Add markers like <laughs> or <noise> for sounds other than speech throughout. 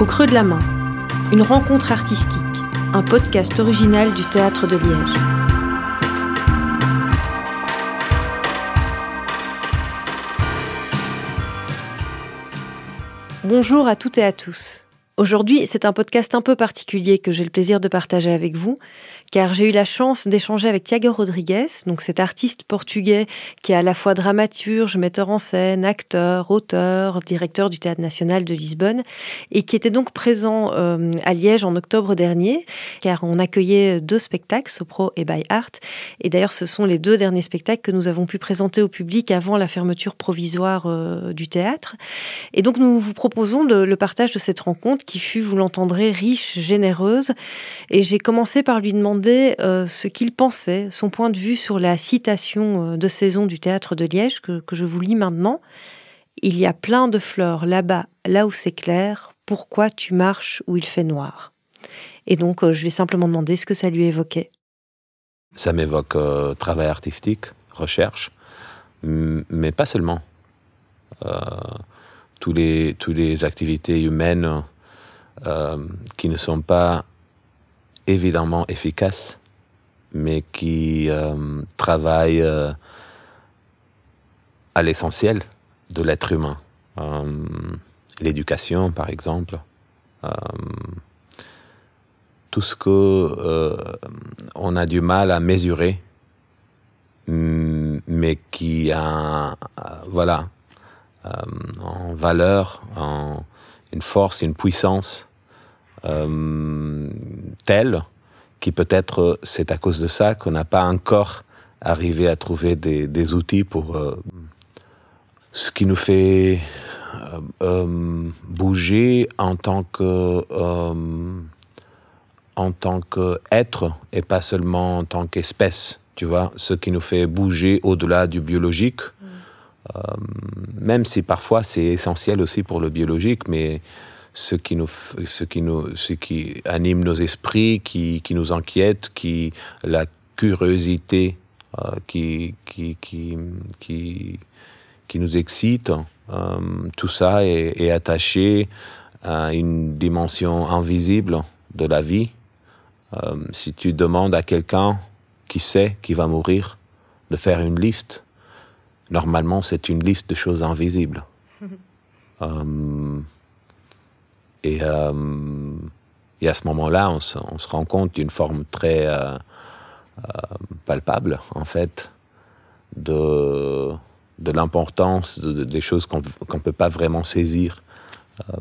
Au creux de la main, une rencontre artistique, un podcast original du Théâtre de Liège. Bonjour à toutes et à tous. Aujourd'hui, c'est un podcast un peu particulier que j'ai le plaisir de partager avec vous, car j'ai eu la chance d'échanger avec Tiago Rodrigues, donc cet artiste portugais qui est à la fois dramaturge, metteur en scène, acteur, auteur, directeur du Théâtre national de Lisbonne, et qui était donc présent euh, à Liège en octobre dernier, car on accueillait deux spectacles, Sopro et By Art, et d'ailleurs ce sont les deux derniers spectacles que nous avons pu présenter au public avant la fermeture provisoire euh, du théâtre. Et donc nous vous proposons le partage de cette rencontre qui fut, vous l'entendrez, riche, généreuse, et j'ai commencé par lui demander euh, ce qu'il pensait, son point de vue sur la citation euh, de saison du théâtre de Liège que, je vous lis maintenant. Il y a plein de fleurs là-bas, là où c'est clair, pourquoi tu marches où il fait noir? Et donc, euh, je vais simplement demander ce que ça lui évoquait. Ça m'évoque travail artistique, recherche, mais pas seulement. toutes les activités humaines qui ne sont pas évidemment efficace, mais qui euh, travaille euh, à l'essentiel de l'être humain. Euh, l'éducation, par exemple. tout ce que on a du mal à mesurer, mais qui a, voilà, en valeur, en une force, une puissance euh, telle qui peut-être c'est à cause de ça qu'on n'a pas encore arrivé à trouver des, outils pour euh, ce qui nous fait euh, bouger en tant que en tant qu'être et pas seulement en tant qu'espèce, tu vois, ce qui nous fait bouger au-delà du biologique, mm. même si parfois c'est essentiel aussi pour le biologique, mais ce qui nous, ce qui nous, ce qui anime nos esprits, qui, qui nous inquiète, qui la curiosité euh, qui, qui, qui, qui, qui, nous excite. Euh, tout ça est, est, attaché à une dimension invisible de la vie. Euh, si tu demandes à quelqu'un qui sait qui va mourir de faire une liste, normalement c'est une liste de choses invisibles. <laughs> Et, euh, et à ce moment-là, on se, on se, rend compte d'une forme très euh, euh, palpable, en fait, de, de l'importance de, des choses qu'on ne peut pas vraiment saisir, euh,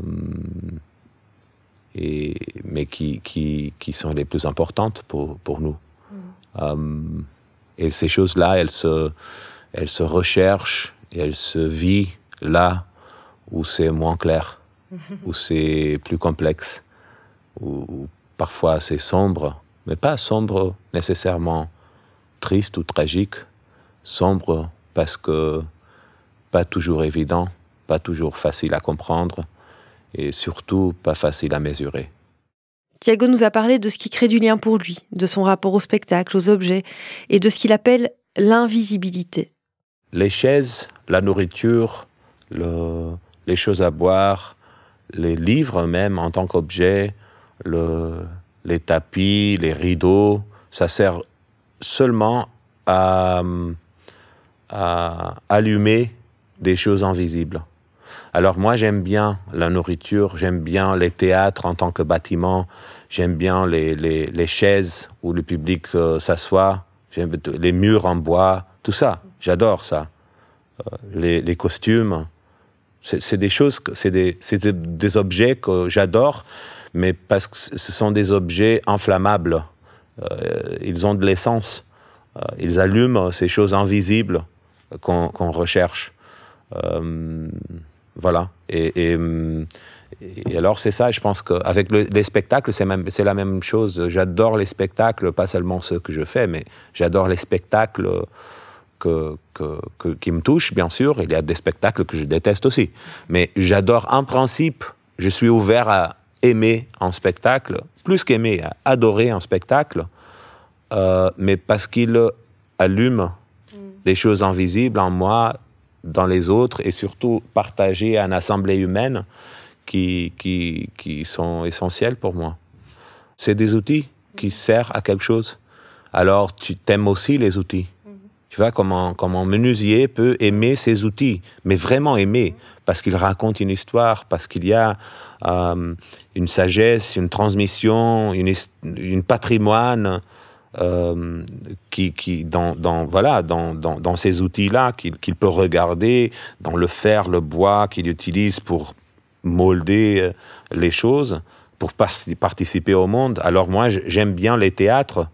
et, mais qui, qui, qui, sont les plus importantes pour, pour nous. Mm. et ces choses-là, elles se, elles se recherchent et elles se vivent là où c'est moins clair. <laughs> où c'est plus complexe, où, parfois c'est sombre, mais pas sombre nécessairement triste ou tragique, sombre parce que pas toujours évident, pas toujours facile à comprendre et surtout pas facile à mesurer. Thiago nous a parlé de ce qui crée du lien pour lui, de son rapport au spectacle, aux objets et de ce qu'il appelle l'invisibilité. Les chaises, la nourriture, le, les choses à boire, les livres même en tant qu'objet, le, les tapis, les rideaux, ça sert seulement à, allumer des choses invisibles. Alors moi j'aime bien la nourriture, j'aime bien les théâtres en tant que bâtiment, j'aime bien les, les, chaises où le public euh, s'assoit, les murs en bois, tout ça, j'adore ça. Euh, les costumes, c'est des choses, c'est des, objets que j'adore, mais parce que ce sont des objets inflammables. Euh, ils ont de l'essence. Euh, ils allument ces choses invisibles qu'on recherche. Euh, voilà. Et, et, alors, c'est ça, je pense qu'avec les spectacles, c'est la même chose. J'adore les spectacles, pas seulement ceux que je fais, mais j'adore les spectacles que, que, qui me touche, bien sûr. Il y a des spectacles que je déteste aussi. Mais j'adore en principe, je suis ouvert à aimer un spectacle, plus qu'aimer, à adorer un spectacle, euh, mais parce qu'il allume mm. des choses invisibles en moi, dans les autres, et surtout partager à une assemblée humaine qui, qui, qui sont essentiels pour moi. C'est des outils qui servent à quelque chose. Alors, tu t'aimes aussi les outils. Tu vois comment, comment menuisier peut aimer ses outils, mais vraiment aimer, parce qu'il raconte une histoire, parce qu'il y a euh, une sagesse, une transmission, une, une patrimoine euh, qui, qui dans, dans, voilà, dans, dans, dans ces outils-là qu'il peut regarder, dans le fer, le bois qu'il utilise pour molder euh, les choses, pour participer au monde. Alors moi, j'aime bien les théâtres.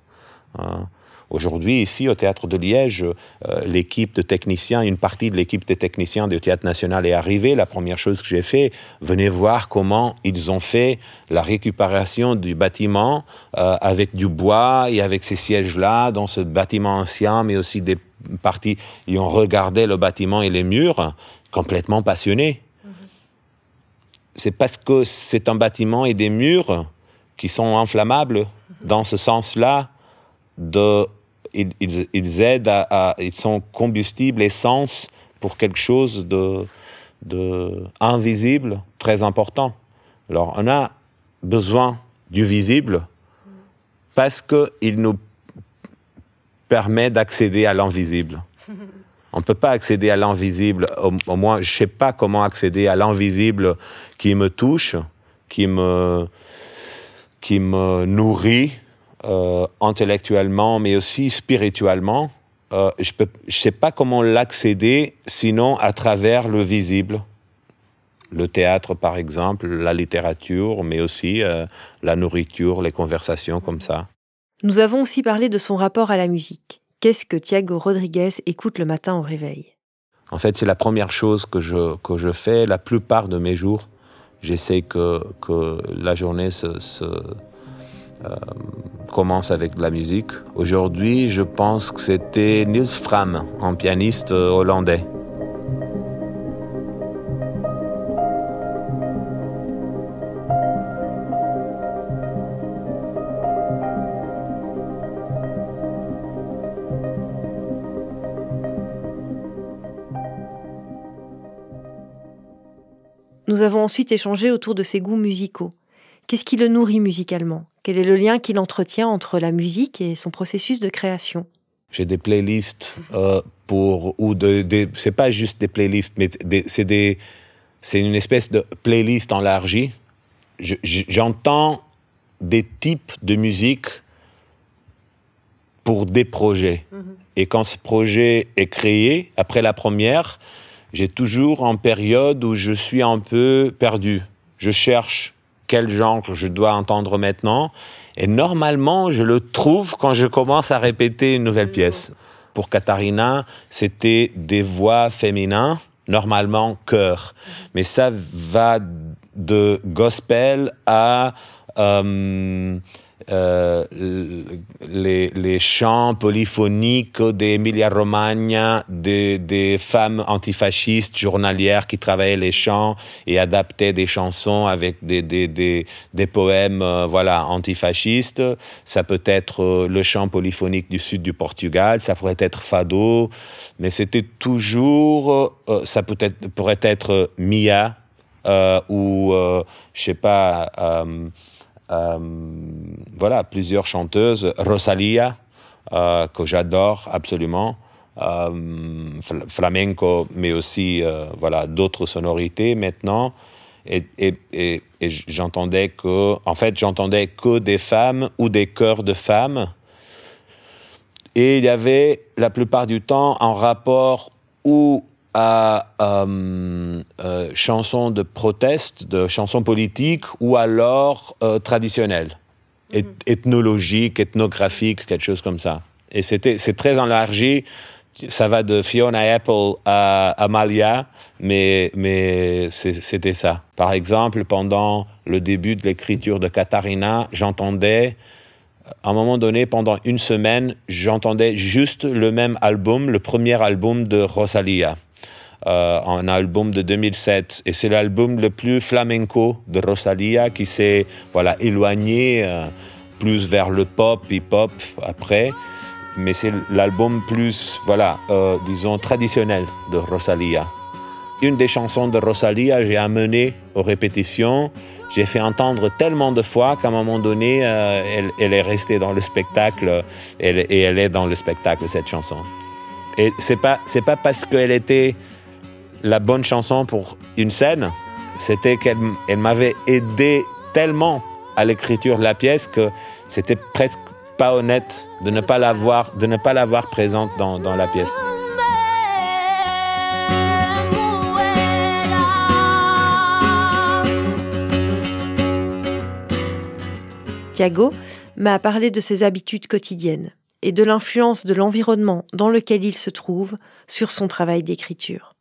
Hein. Aujourd'hui, ici, au Théâtre de Liège, euh, l'équipe de techniciens, une partie de l'équipe de techniciens du Théâtre National est arrivée. La première chose que j'ai fait, venez voir comment ils ont fait la récupération du bâtiment euh, avec du bois et avec ces sièges-là dans ce bâtiment ancien, mais aussi des parties. Ils ont regardé le bâtiment et les murs, complètement passionnés. Mm-hmm. C'est parce que c'est un bâtiment et des murs qui sont inflammables dans ce sens-là de, ils, aident à, ils sont combustible, essence pour quelque chose de, de invisible, très important. Alors, on a besoin du visible parce qu'il nous permet d'accéder à l'invisible. On ne peut pas accéder à l'invisible, au, moins je ne sais pas comment accéder à l'invisible qui me touche, qui me, qui me nourrit, euh, intellectuellement, mais aussi spirituellement. Euh, je ne sais pas comment l'accéder sinon à travers le visible. Le théâtre, par exemple, la littérature, mais aussi euh, la nourriture, les conversations comme ça. Nous avons aussi parlé de son rapport à la musique. Qu'est-ce que Thiago Rodriguez écoute le matin au réveil? En fait, c'est la première chose que je, que je fais la plupart de mes jours. J'essaie que, que la journée se, se euh, commence avec de la musique. Aujourd'hui, je pense que c'était Niels Fram, un pianiste euh, hollandais. Nous avons ensuite échangé autour de ses goûts musicaux. Qu'est-ce qui le nourrit musicalement? Quel est le lien qu'il entretient entre la musique et son processus de création? J'ai des playlists euh, pour ou de, c'est pas juste des playlists, mais c'est des c'est une espèce de playlist enlargie. J'entends des types de musique pour des projets. Mm-hmm. Et quand ce projet est créé, après la première, j'ai toujours une période où je suis un peu perdu. Je cherche quel genre je dois entendre maintenant. Et normalement, je le trouve quand je commence à répéter une nouvelle pièce. Pour Katharina, c'était des voix féminines, normalement chœur. Mais ça va de gospel à euh, euh, les, les, chants polyphoniques d'Emilia Romagna, des, des, femmes antifascistes journalières qui travaillaient les chants et adaptaient des chansons avec des, des, des, des poèmes euh, voilà, antifascistes. Ça peut être euh, le chant polyphonique du sud du Portugal, ça pourrait être fado, mais c'était toujours, ça peut être, pourrait être Mia ou, je sais pas, voilà, plusieurs chanteuses. Rosalia, euh, que j'adore absolument. Euh, flamenco, mais aussi voilà d'autres sonorités maintenant. Et, et j'entendais que, en fait, j'entendais que des femmes ou des chœurs de femmes. Et il y avait la plupart du temps un rapport où à euh, euh, chansons de proteste, de chansons politiques ou alors euh, traditionnelles, mhm. ethnologiques, ethnographiques, quelque chose comme ça. Et c'était, c'est très élargi. Ça va de Fiona Apple à Amalia, mais, mais c'était ça. Par exemple, pendant le début de l'écriture de Katharina, j'entendais, à un moment donné, pendant une semaine, j'entendais juste le même album, le premier album de Rosalia un album de 2007 et c'est l'album le plus flamenco de Rosalia qui s'est voilà éloigné euh, plus vers le pop hip-hop après mais c'est l'album plus voilà euh, disons traditionnel de Rosalia une des chansons de Rosalia, j'ai amené aux répétitions. J'ai fait entendre tellement de fois qu'à un moment donné, euh, elle, est restée dans le spectacle et elle est dans le spectacle, cette chanson. Et c'est pas, c'est pas parce qu'elle était la bonne chanson pour une scène, c'était qu'elle elle m'avait aidé tellement à l'écriture de la pièce que c'était presque pas honnête de ne pas l'avoir, de ne pas l'avoir présente dans, dans la pièce. Thiago m'a parlé de ses habitudes quotidiennes et de l'influence de l'environnement dans lequel il se trouve sur son travail d'écriture.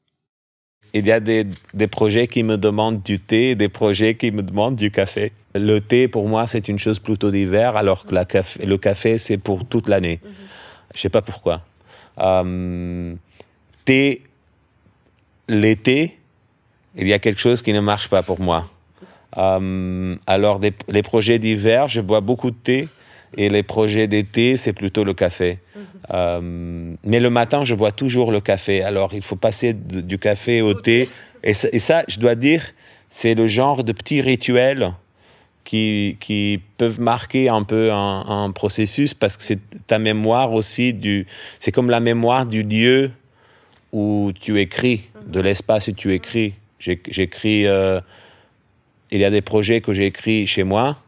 Il y a des, projets qui me demandent du thé des projets qui me demandent du café. Le thé, pour moi, c'est une chose plutôt d'hiver, alors que la café, le café, c'est pour toute l'année. Je mhm. Je sais pas pourquoi. Euh, thé, l'été, il y a quelque chose qui ne marche pas pour moi. Euh, alors, les projets d'hiver, je bois beaucoup de thé. Et les projets d'été, c'est plutôt le café. Mhm. Euh, mais le matin, je bois toujours le café. Alors, il faut passer du café au thé. Et ça, je dois dire, c'est le genre de petits rituels qui, qui peuvent marquer un peu un, un processus parce que c'est ta mémoire aussi du. C'est comme la mémoire du lieu où tu écris, de l'espace où tu écris. J'écris. Euh, il y a des projets que j'ai écrits chez moi,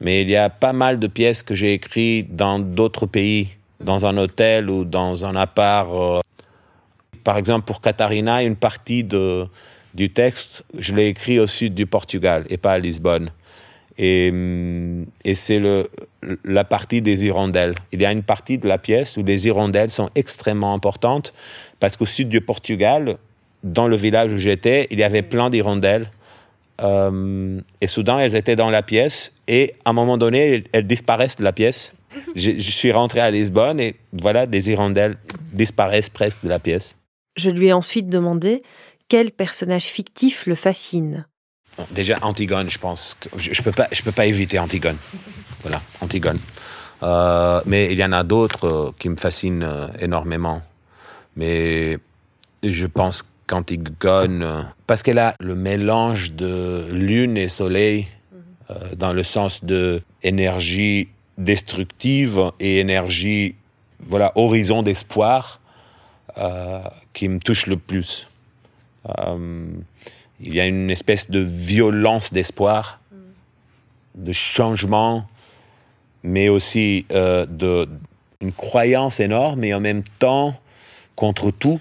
mais il y a pas mal de pièces que j'ai écrites dans d'autres pays, dans un hôtel ou dans un appart. Euh. Par exemple, pour Catarina, une partie du texte, je l'ai écrit au sud du Portugal et pas à Lisbonne. Et, mm, et c'est la partie des hirondelles. Il y a une partie de la pièce où les hirondelles sont extrêmement importantes parce qu'au sud du Portugal, dans le village où j'étais, il y avait plein d'hirondelles euh, et soudain, elles étaient dans la pièce et à un moment donné, elles, disparaissent de la pièce. <laughs> Je, suis rentré à Lisbonne et voilà, des hirondelles disparaissent presque de la pièce. Je lui ai ensuite demandé quel personnage fictif le fascine. Déjà, Antigone, je pense que je ne peux, pas, je peux pas éviter Antigone. Voilà, Antigone. Euh, mais il y en a d'autres euh, qui me fascinent énormément. Mais je pense Antigone, parce qu'elle a le mélange de lune et soleil, euh, dans le sens de énergie destructive et énergie, voilà, horizon d'espoir, euh, qui me touche le plus. Euh, il y a une espèce de violence d'espoir, de changement, mais aussi de une croyance énorme et en même temps contre tout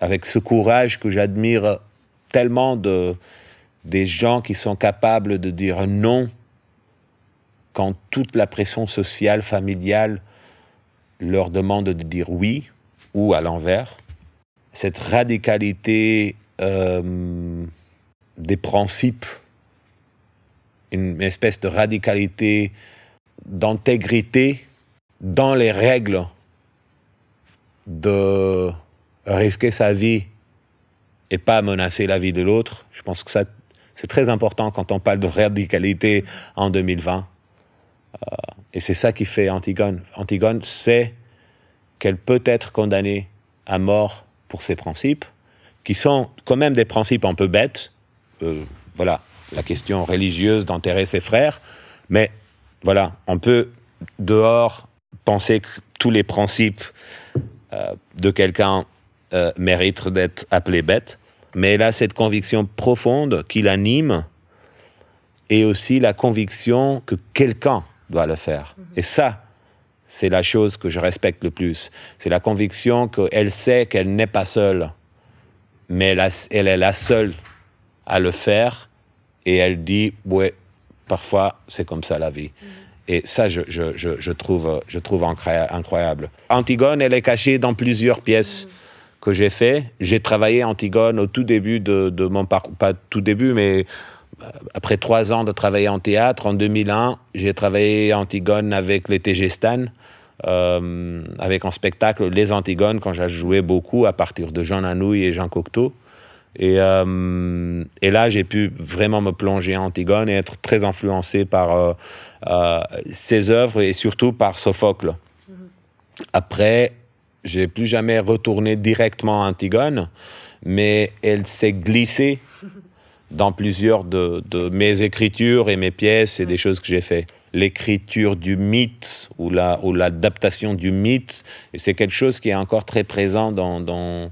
avec ce courage que j'admire tellement de des gens qui sont capables de dire non quand toute la pression sociale, familiale leur demande de dire oui ou à l'envers. Cette radicalité euh, des principes, une espèce de radicalité d'intégrité dans les règles de risquer sa vie et pas menacer la vie de l'autre. Je pense que ça, c'est très important quand on parle de radicalité en 2020. Euh, et c'est ça qui fait Antigone. Antigone sait qu'elle peut être condamnée à mort pour ses principes, qui sont quand même des principes un peu bêtes. Euh, voilà, la question religieuse d'enterrer ses frères. Mais voilà, on peut dehors penser que tous les principes euh, de quelqu'un euh, mérite d'être appelé bête, mais elle a cette conviction profonde qui l'anime et aussi la conviction que quelqu'un doit le faire. Mhm. Et ça, c'est la chose que je respecte le plus. C'est la conviction qu'elle sait qu'elle n'est pas seule, mais elle, est la seule à le faire et elle dit, ouais, parfois c'est comme ça la vie. Mhm. Et ça, je, je, je, trouve, je trouve incroyable. Antigone, elle est cachée dans plusieurs pièces. Mhm que j'ai fait. J'ai travaillé Antigone au tout début de, mon parcours, pas tout début, mais euh, après trois ans de travailler en théâtre, en 2001, j'ai travaillé Antigone avec les TG Stan, euh, avec un spectacle Les Antigones, quand j'ai joué beaucoup à partir de Jean Anouilh et Jean Cocteau. Et, euh, et là, j'ai pu vraiment me plonger en Antigone et être très influencé par ses œuvres et surtout par Sophocle. Mm-hmm. Après, j'ai plus jamais retourné directement à Antigone, mais elle s'est glissée dans plusieurs de, mes écritures et mes pièces et des choses que j'ai fait. L'écriture du mythe ou la ou l'adaptation du mythe, c'est quelque chose qui est encore très présent dans, dans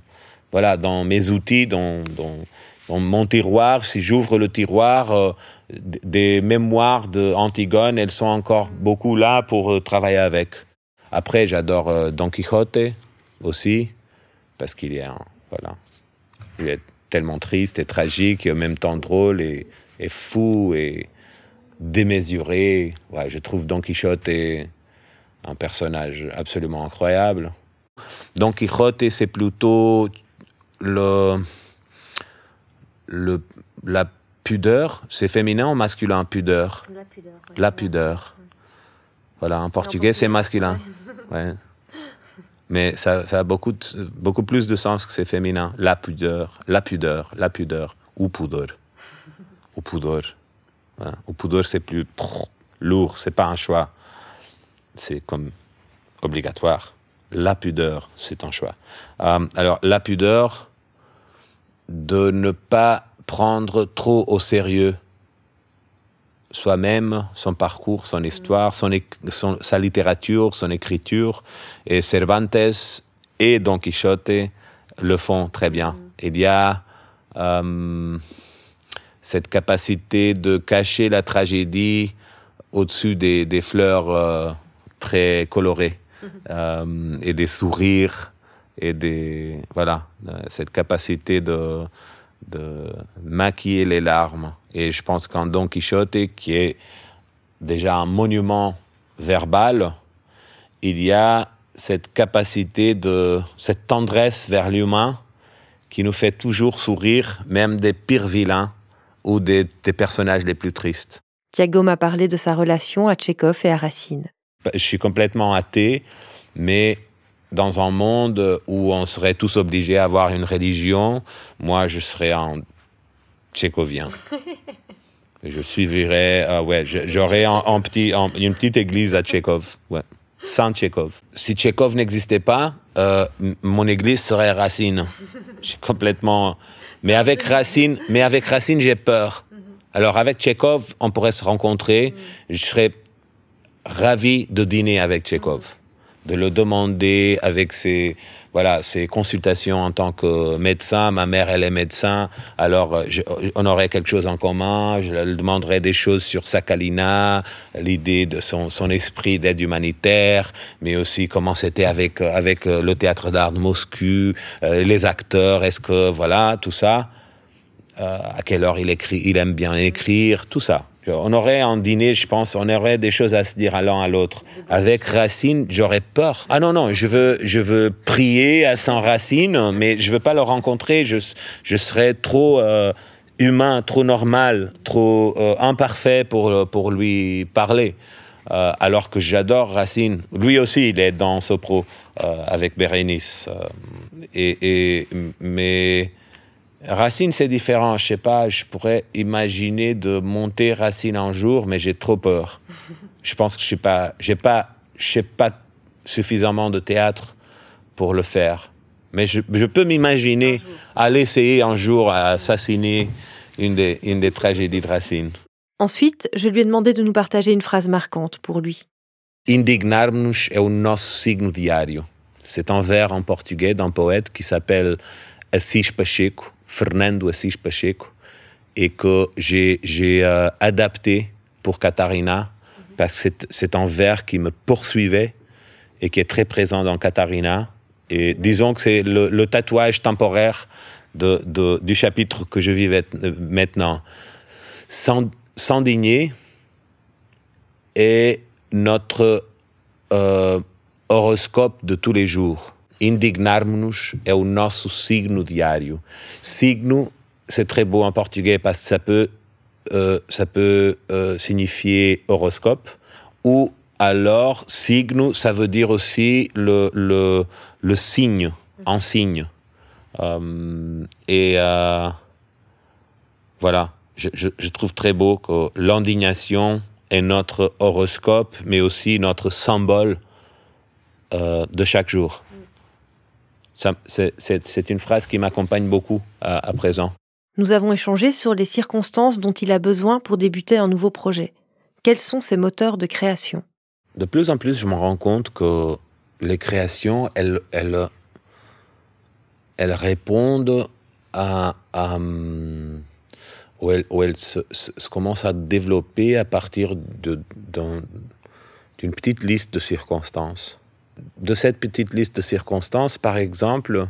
voilà dans mes outils, dans, dans, mon tiroir. Si j'ouvre le tiroir, euh, des mémoires de Antigone, elles sont encore beaucoup là pour euh, travailler avec. Après, j'adore euh, Don Quixote aussi parce qu'il est voilà, il est tellement triste et tragique et en même temps drôle et, fou et démesuré. Ouais, je trouve Don Quichotte un personnage absolument incroyable. Don Quichotte, c'est plutôt le, le, la pudeur. C'est féminin ou masculin, pudeur? La pudeur. La pudeur. Voilà, en portugais, c'est masculin. Ouais. Mais ça, a beaucoup, beaucoup plus de sens que c'est féminin. La pudeur, la pudeur, la pudeur, ou pudeur. ou pudeur. Ou pudeur, c'est plus lourd, c'est pas un choix. C'est comme obligatoire. La pudeur, c'est un choix. Euh, alors, la pudeur, de ne pas prendre trop au sérieux soi-même, son parcours, son histoire, son, sa littérature, son écriture. Et Cervantes et Don Quichotte le font très bien. Mm. Il y a euh, cette capacité de cacher la tragédie au-dessus des, des, fleurs euh, très colorées euh, et des sourires et des voilà cette capacité de de maquiller les larmes. Et je pense qu'en Don Quichotte, qui est déjà un monument verbal, il y a cette capacité de, cette tendresse vers l'humain qui nous fait toujours sourire, même des pires vilains ou des, des personnages les plus tristes. Thiago m'a parlé de sa relation à Tchekhov et à Racine. Je suis complètement athée, mais dans un monde où on serait tous obligés à avoir une religion, moi je serais un tchécovien. <laughs> je suivrais, euh, ouais, j'aurais un, petit, une petite église à Tchékov, ouais, sans Tchékov. Si Tchékov n'existait pas, euh, mon église serait Racine. J'ai complètement, mais avec Racine, mais avec Racine j'ai peur. Alors avec Tchékov, on pourrait se rencontrer. Je serais ravi de dîner avec Tchékov de le demander avec ses voilà ses consultations en tant que médecin. Ma mère, elle est médecin, alors on aurait quelque chose en commun. Je lui demanderais des choses sur Sakhalina, l'idée de son, son esprit d'aide humanitaire, mais aussi comment c'était avec avec le théâtre d'art de Moscou, euh, les acteurs. Est-ce que voilà tout ça. Euh, à quelle heure il écrit, il aime bien écrire, tout ça. On aurait un dîner, je pense, on aurait des choses à se dire à l'un à l'autre. Avec Racine, j'aurais peur. Ah non, non, je veux, je veux prier à Saint Racine, mais je veux pas le rencontrer. Je, je serais trop euh, humain, trop normal, trop euh, imparfait pour, pour lui parler. Euh, alors que j'adore Racine. Lui aussi, il est dans Sopro avec Bérénice. et, mais Racine, c'est différent. Je sais pas, je pourrais imaginer de monter Racine un jour, mais j'ai trop peur. <laughs> Je pense que je sais pas, j'ai pas, je sais pas suffisamment de théâtre pour le faire. Mais je, peux m'imaginer aller essayer un jour à assassiner une des, une des tragédies de Racine. Ensuite, je lui ai demandé de nous partager une phrase marquante pour lui. Indignarmos é o nosso signo diário. C'est un vers en portugais d'un poète qui s'appelle Assis Pacheco Fernando Assis Pacheco et que j'ai euh, adapté pour Katharina parce que c'est un vers qui me poursuivait et qui est très présent dans Katharina. Et disons que c'est le, tatouage temporaire de, du chapitre que je vis maintenant. S'indigner est notre euh, horoscope de tous les jours. Indignarmos é o nosso signo diário. Signo, c'est très beau en portugais parce que ça peut, euh, ça euh, signifier horoscope ou alors signo, ça veut dire aussi le, signe, en signe. Euh, et voilà, je, trouve très beau que l'indignation est notre horoscope, mais aussi notre symbole de chaque jour. C'est une phrase qui m'accompagne beaucoup à, présent. Nous avons échangé sur les circonstances dont il a besoin pour débuter un nouveau projet. Quels sont ses moteurs de création? De plus en plus, je me rends compte que les créations, elles, elles, elles répondent à, hum, où elles, se, commencent à développer à partir d'une petite liste de circonstances. De cette petite liste de circonstances, par exemple,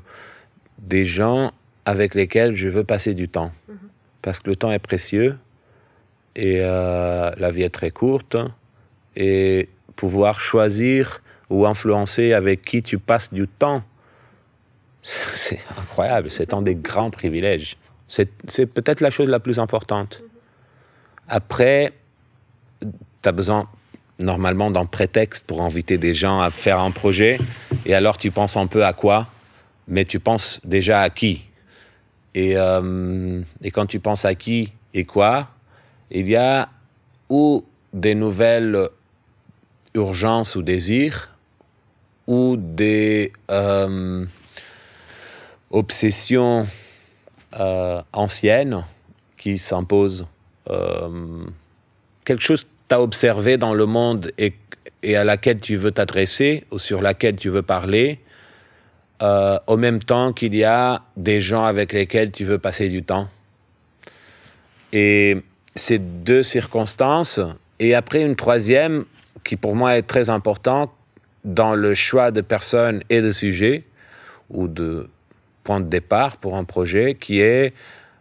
des gens avec lesquels je veux passer du temps. Mm-hmm. Parce que le temps est précieux et euh, la vie est très courte. Et pouvoir choisir ou influencer avec qui tu passes du temps, <laughs> c'est incroyable, c'est un des grands privilèges. C'est peut-être la chose la plus importante. Après, tu as besoin normalement d'un prétexte pour inviter des gens à faire un projet, et alors tu penses un peu à quoi, mais tu penses déjà à qui? Et, euh, quand tu penses à qui et quoi, il y a ou des nouvelles urgences ou désirs, ou des euh, obsessions euh, ancienne qui s'impose. Euh, quelque chose as observé dans le monde et, et à laquelle tu veux t'adresser ou sur laquelle tu veux parler, euh, au même temps qu'il y a des gens avec lesquels tu veux passer du temps. Et ces deux circonstances, et après une troisième qui pour moi est très importante dans le choix de personnes et de sujets, ou de point de départ pour un projet qui est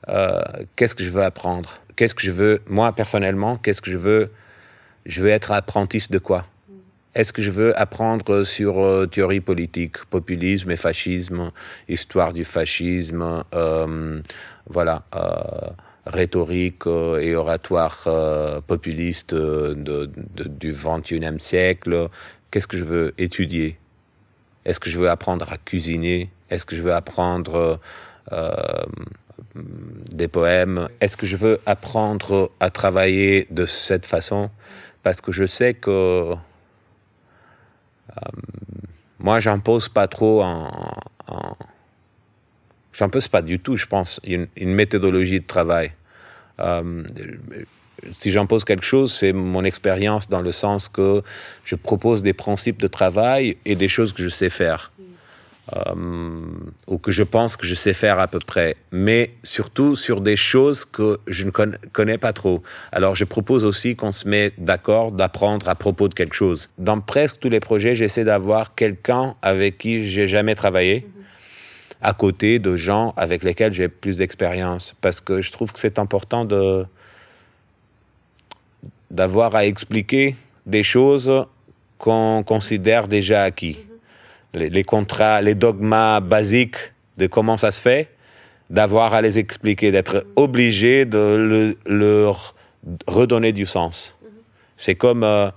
euh, qu'est-ce que je veux apprendre? Qu'est-ce que je veux, moi personnellement, qu'est-ce que je veux Je veux être apprentiste de quoi? Est-ce que je veux apprendre sur euh, théorie politique, populisme et fascisme, histoire du fascisme, euh, voilà, rhétorique et oratoire populiste du 21e siècle? Qu'est-ce que je veux étudier? Est-ce que je veux apprendre à cuisiner? Est-ce que je veux apprendre euh, des poèmes? Est-ce que je veux apprendre à travailler de cette façon? Parce que je sais que euh, moi, j'impose pas trop J'impose pas du tout, je pense, une, méthodologie de travail. Euh, si j'impose quelque chose, c'est mon expérience dans le sens que je propose des principes de travail et des choses que je sais faire. Euh, ou que je pense que je sais faire à peu près, mais surtout sur des choses que je ne connais pas trop. Alors je propose aussi qu'on se met d'accord d'apprendre à propos de quelque chose. Dans presque tous les projets, j'essaie d'avoir quelqu'un avec qui j'ai jamais travaillé. à côté de gens avec lesquels j'ai plus d'expérience parce que je trouve que c'est important de d'avoir à expliquer des choses qu'on considère déjà acquis les, contrats, les dogmas basiques de comment ça se fait, d'avoir à les expliquer, d'être obligé de leur redonner du sens. C'est comme euh,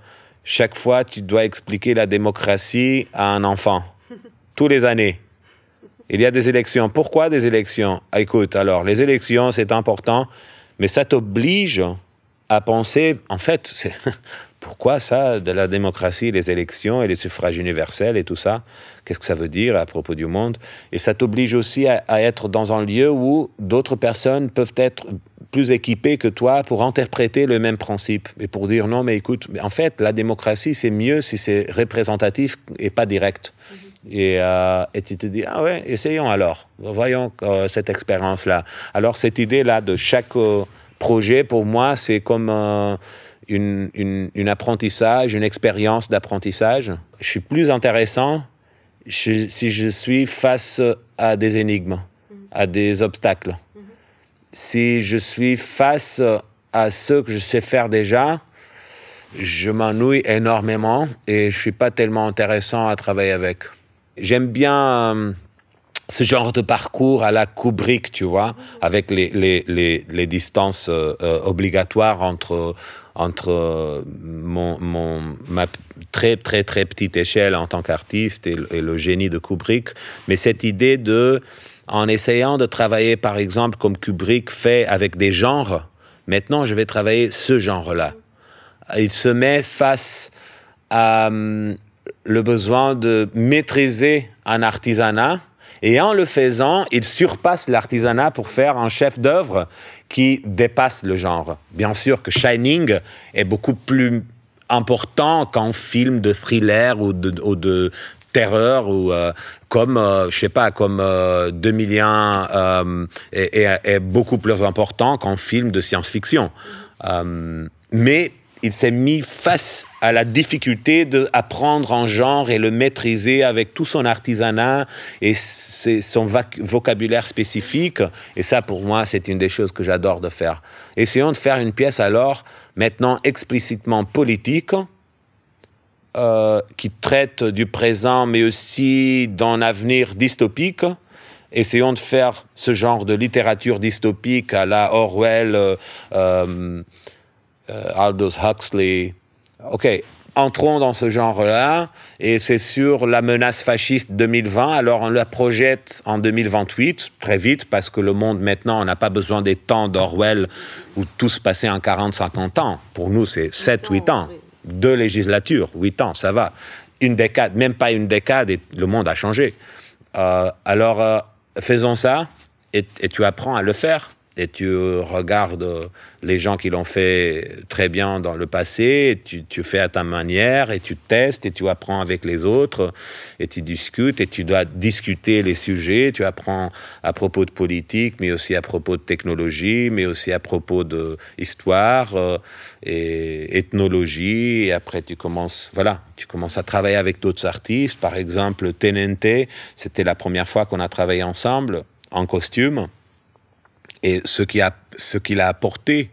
chaque fois tu dois expliquer la démocratie à un enfant, <laughs> tous les années. Il y a des élections. Pourquoi des élections? Écoute, alors, les élections, c'est important, mais ça t'oblige à penser, en fait, <laughs> pourquoi ça, de la démocratie, les élections et les suffrages universels et tout ça Qu'est-ce que ça veut dire à propos du monde? Et ça t'oblige aussi à, être dans un lieu où d'autres personnes peuvent être plus équipées que toi pour interpréter le même principe et pour dire non, mais écoute, en fait, la démocratie, c'est mieux si c'est représentatif et pas direct. Mm-hmm. Et, euh, et, tu te dis, ah ouais, essayons alors, voyons euh, cette expérience-là. Alors cette idée-là de chaque... Euh, projet, pour moi, c'est comme un une, apprentissage, une expérience d'apprentissage. Je suis plus intéressant si je suis face à des énigmes, à des obstacles. Si je suis face à ce que je sais faire déjà, je m'ennuie énormément et je suis pas tellement intéressant à travailler avec. J'aime bien euh, ce genre de parcours à la Kubrick, tu vois, avec les, les, les, les distances euh, obligatoires entre, entre mon, mon, ma très, très, très petite échelle en tant qu'artiste et, le génie de Kubrick. Mais cette idée de, en essayant de travailler, par exemple, comme Kubrick fait avec des genres, maintenant je vais travailler ce genre-là. Il se met face à hum, le besoin de maîtriser un artisanat Et en le faisant, il surpasse l'artisanat pour faire un chef-d'œuvre qui dépasse le genre. Bien sûr que Shining est beaucoup plus important qu'un film de thriller ou de, terreur ou euh, comme euh, je sais pas comme 2001 euh, est, beaucoup plus important qu'un film de science-fiction mais il s'est mis face à la difficulté d'apprendre un genre et le maîtriser avec tout son artisanat et son vocabulaire spécifique. Et ça, pour moi, c'est une des choses que j'adore de faire. Essayons de faire une pièce alors, maintenant explicitement politique, euh, qui traite du présent, mais aussi d'un avenir dystopique. Essayons de faire ce genre de littérature dystopique à la Orwell. Euh, euh, Aldous Huxley. OK, entrons dans ce genre-là, et c'est sur la menace fasciste 2020. Alors on la projette en 2028, très vite, parce que le monde maintenant, on n'a pas besoin des temps d'Orwell où tout se passait en 40-50 ans. Pour nous, c'est 7-8 ans. Deux législatures, 8 ans, ça va. Une décade, même pas une décade, et le monde a changé. Euh, alors, euh, faisons ça, et tu apprends à le faire et tu regardes les gens qui l'ont fait très bien dans le passé, et tu, fais à ta manière, et tu testes, et tu apprends avec les autres, et tu discutes, et tu dois discuter les sujets, tu apprends à propos de politique, mais aussi à propos de technologie, mais aussi à propos de histoire euh, et ethnologie, et après tu commences, voilà, tu commences à travailler avec d'autres artistes, par exemple Tenente, c'était la première fois qu'on a travaillé ensemble en costume. Et ce qui a, ce qu'il a apporté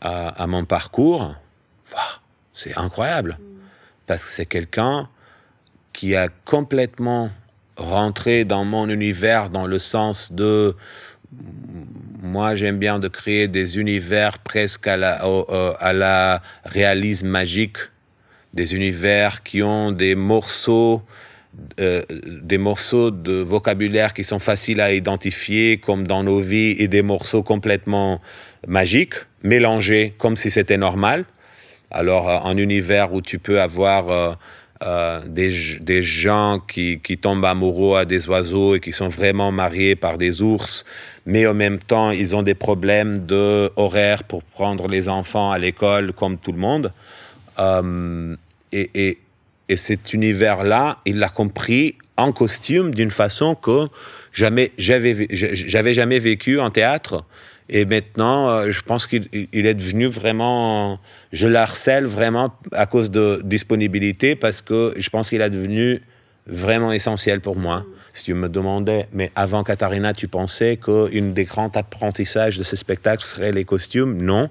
à, mon parcours, c'est incroyable. Parce que c'est quelqu'un qui a complètement rentré dans mon univers dans le sens de moi j'aime bien de créer des univers presque à la, à la réalisme magique, des univers qui ont des morceaux euh, des morceaux de vocabulaire qui sont faciles à identifier comme dans nos vies et des morceaux complètement magiques, mélangés comme si c'était normal. Alors, euh, un univers où tu peux avoir euh, des, des, gens qui, qui, tombent amoureux à des oiseaux et qui sont vraiment mariés par des ours, mais en même temps, ils ont des problèmes de horaire pour prendre les enfants à l'école comme tout le monde. et, et cet univers-là, il l'a compris en costume d'une façon que jamais j'avais jamais vécu en théâtre. Et maintenant, euh, je pense qu'il est devenu vraiment, je l'harcèle vraiment à cause de disponibilité parce que je pense qu'il est devenu vraiment essentiel pour moi. Si tu me demandais, mais avant Katharina, tu pensais qu'une des grands apprentissages de ce spectacle serait les costumes? Non,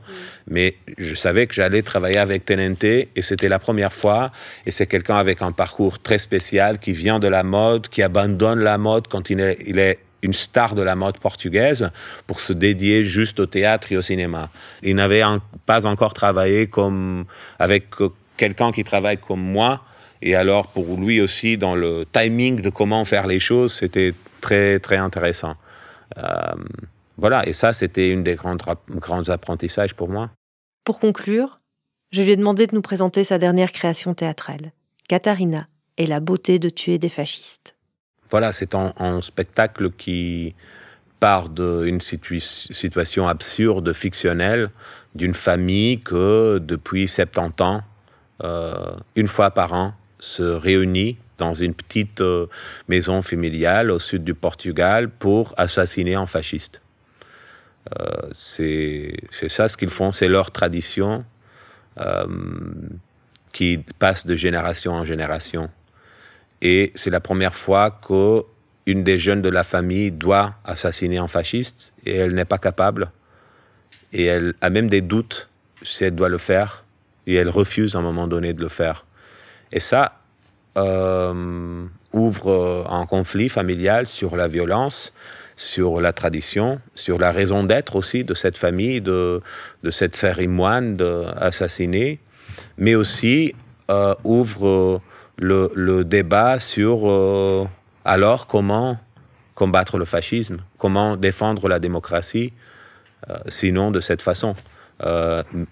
mais je savais que j'allais travailler avec Tenente et c'était la première fois. Et c'est quelqu'un avec un parcours très spécial qui vient de la mode, qui abandonne la mode quand il est, il est une star de la mode portugaise pour se dédier juste au théâtre et au cinéma. Il n'avait pas encore travaillé comme avec quelqu'un qui travaille comme moi et alors, pour lui aussi, dans le timing de comment faire les choses, c'était très, très intéressant. Euh, voilà, et ça, c'était une des grandes, grands apprentissages pour moi. Pour conclure, je lui ai demandé de nous présenter sa dernière création théâtrale, Katharina et la beauté de tuer des fascistes. Voilà, c'est un, spectacle qui part d'une situation absurde, fictionnelle, d'une famille que depuis 70 ans, euh, une fois par an, se réunit dans une petite euh, maison familiale au sud du Portugal pour assassiner un fasciste. Euh, c'est ça ce qu'ils font, c'est leur tradition euh, qui passe de génération en génération. Et c'est la première fois qu'une des jeunes de la famille doit assassiner un fasciste et elle n'est pas capable. Et elle a même des doutes si elle doit le faire. Et elle refuse à un moment donné de le faire. Et ça euh, ouvre un conflit familial sur la violence, sur la tradition, sur la raison d'être aussi de cette famille, de, cette cérémonie assassinée, mais aussi euh, ouvre le, débat sur euh, alors comment combattre le fascisme, comment défendre la démocratie, sinon de cette façon.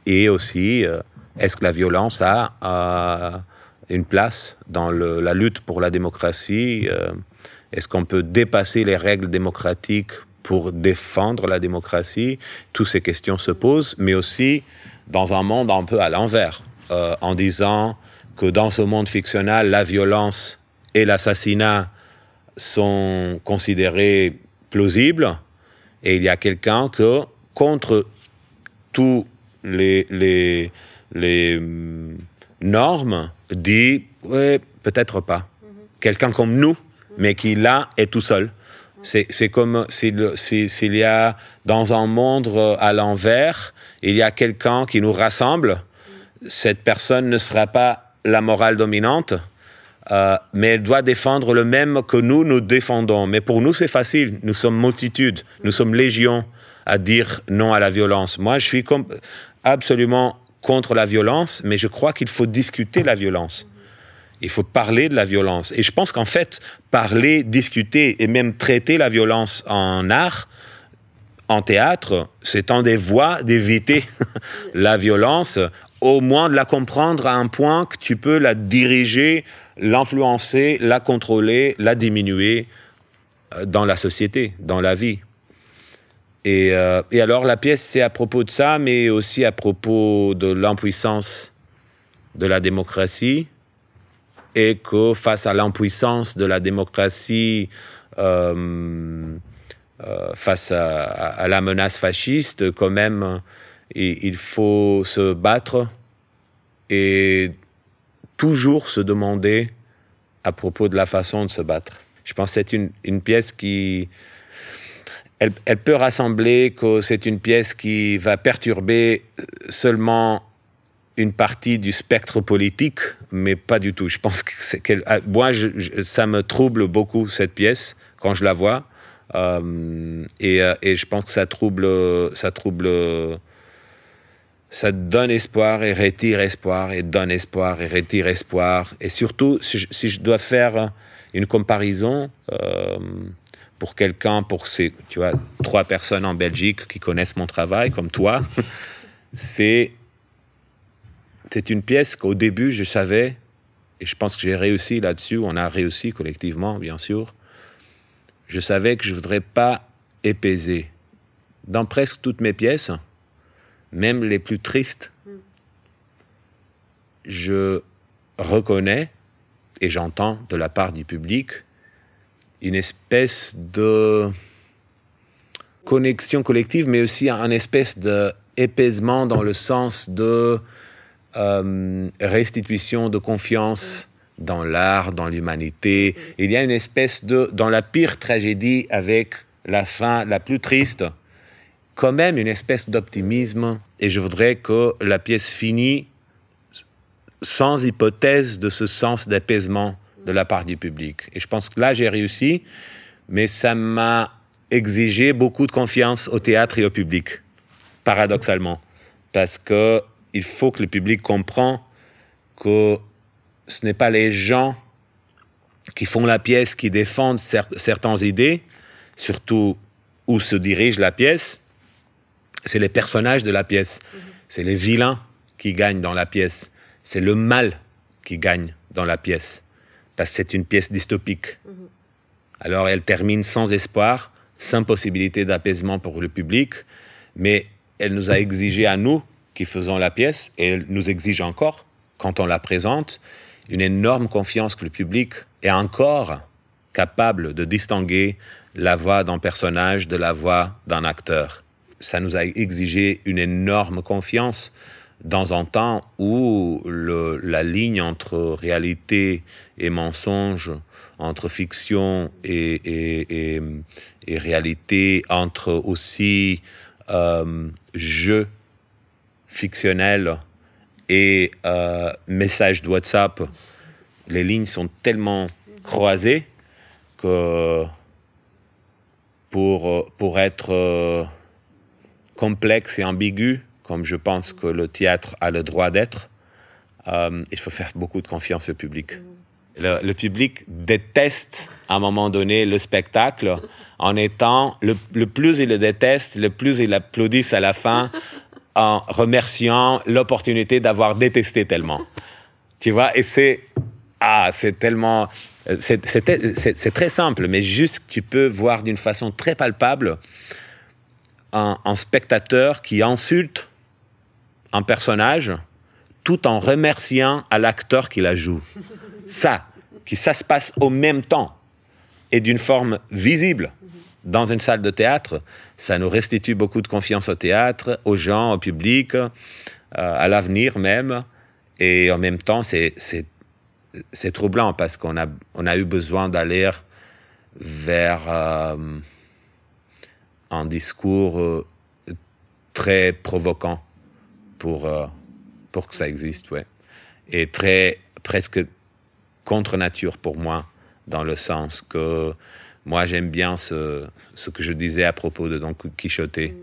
et aussi, est-ce que la violence a une place dans la lutte pour la démocratie. Euh, Est-ce qu'on peut dépasser les règles démocratiques pour défendre la démocratie? Toutes ces questions se posent, mais aussi dans un monde un peu à l'envers, euh, en disant que dans ce monde fictionnel, la violence et l'assassinat sont considérés plausibles, et il y a quelqu'un que, contre tous les, les, les normes, dit, peut-être pas. Quelqu'un comme nous, mais qui là est tout seul. C'est comme s'il y a dans un monde euh, à l'envers, il y a quelqu'un qui nous rassemble. Cette personne ne sera pas la morale dominante, euh, mais elle doit défendre le même que nous, nous défendons. Mais pour nous, c'est facile. Nous sommes multitudes, nous sommes légions à dire non à la violence. Moi, je suis absolument contre la violence, mais je crois qu'il faut discuter la violence. Il faut parler de la violence. Et je pense qu'en fait, parler, discuter et même traiter la violence en art, en théâtre, c'est un des voies d'éviter <laughs> la violence, au moins de la comprendre à un point que tu peux la diriger, l'influencer, la contrôler, la diminuer euh, dans la société, dans la vie. Et, euh, et alors la pièce, c'est à propos de ça, mais aussi à propos de l'impuissance de la démocratie, et que face à l'impuissance de la démocratie, euh, euh, face à, la menace fasciste, quand même, il, faut se battre et toujours se demander à propos de la façon de se battre. Je pense que c'est une, pièce qui... Elle, peut rassembler que c'est une pièce qui va perturber seulement une partie du spectre politique, mais pas du tout. Je pense que ah, moi, ça me trouble beaucoup cette pièce quand je la vois, euh, et, euh, et, je pense que ça trouble, ça trouble, ça donne espoir et retire espoir et donne espoir et retire espoir. Et surtout, si je, dois faire une comparaison euh, pour quelqu'un, pour ces, tu vois, trois personnes en Belgique qui connaissent mon travail, comme toi, <laughs> c'est c'est une pièce qu'au début, je savais, et je pense que j'ai réussi là-dessus, on a réussi collectivement, bien sûr. Je savais que je ne voudrais pas épaiser. Dans presque toutes mes pièces, même les plus tristes, je reconnais et j'entends de la part du public une espèce de connexion collective, mais aussi un espèce d'épaisement dans le sens de euh, restitution de confiance dans l'art, dans l'humanité. Il y a une espèce de, dans la pire tragédie avec la fin la plus triste, quand même une espèce d'optimisme. Et je voudrais que la pièce finisse sans hypothèse de ce sens d'apaisement de la part du public. Et je pense que là, j'ai réussi, mais ça m'a exigé beaucoup de confiance au théâtre et au public, paradoxalement. Parce que il faut que le public comprenne que ce n'est pas les gens qui font la pièce qui défendent certaines idées, surtout où se dirige la pièce, c'est les personnages de la pièce, mhm. c'est les vilains qui gagnent dans la pièce, c'est le mal qui gagne dans la pièce, parce que c'est une pièce dystopique. Mhm. Alors elle termine sans espoir, sans possibilité d'apaisement pour le public, mais elle nous a exigé à nous qui faisons la pièce, et elle nous exige encore, quand on la présente, une énorme confiance que le public est encore capable de distinguer la voix d'un personnage de la voix d'un acteur. Ça nous a exigé une énorme confiance dans un temps où la ligne entre réalité et mensonge, entre fiction et, réalité, entre aussi euh, jeu fictionnel et euh, message de WhatsApp, les lignes sont tellement croisées que pour, pour être euh, complexe et ambigu, comme je pense que le théâtre a le droit d'être, euh, il faut faire beaucoup de confiance au public. Le, public déteste à un moment donné le spectacle en étant, le, le plus il le déteste, le plus il applaudisse à la fin en remerciant l'opportunité d'avoir détesté tellement. Tu vois, et c'est ah, c'est tellement c'est très simple, mais juste tu peux voir d'une façon très palpable un, spectateur qui insulte un personnage tout en remerciant à l'acteur qui la joue. Ça, qui ça se passe au même temps et d'une forme visible dans une salle de théâtre, ça nous restitue beaucoup de confiance au théâtre, aux gens, au public, euh, à l'avenir même. Et en même temps, c'est troublant parce qu'on a, on a eu besoin d'aller vers euh, un discours euh, très provoquant pour, pour que ça existe, ouais. Et très, presque contre nature pour moi, dans le sens que moi, j'aime bien ce, ce, que je disais à propos de Don Quichotte, mm.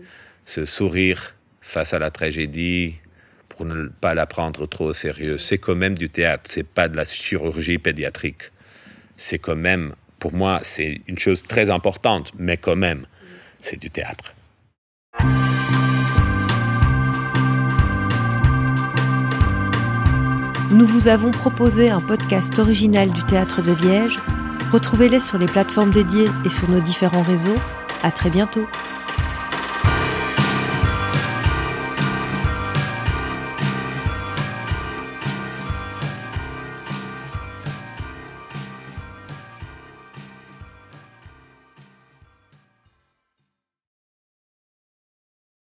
ce sourire face à la tragédie pour ne pas la prendre trop au sérieux. C'est quand même du théâtre, c'est pas de la chirurgie pédiatrique. C'est quand même, pour moi, c'est une chose très importante, mais quand même, c'est du théâtre. Nous vous avons proposé un podcast original du Théâtre de Liège Retrouvez-les sur les plateformes dédiées et sur nos différents réseaux. À très bientôt.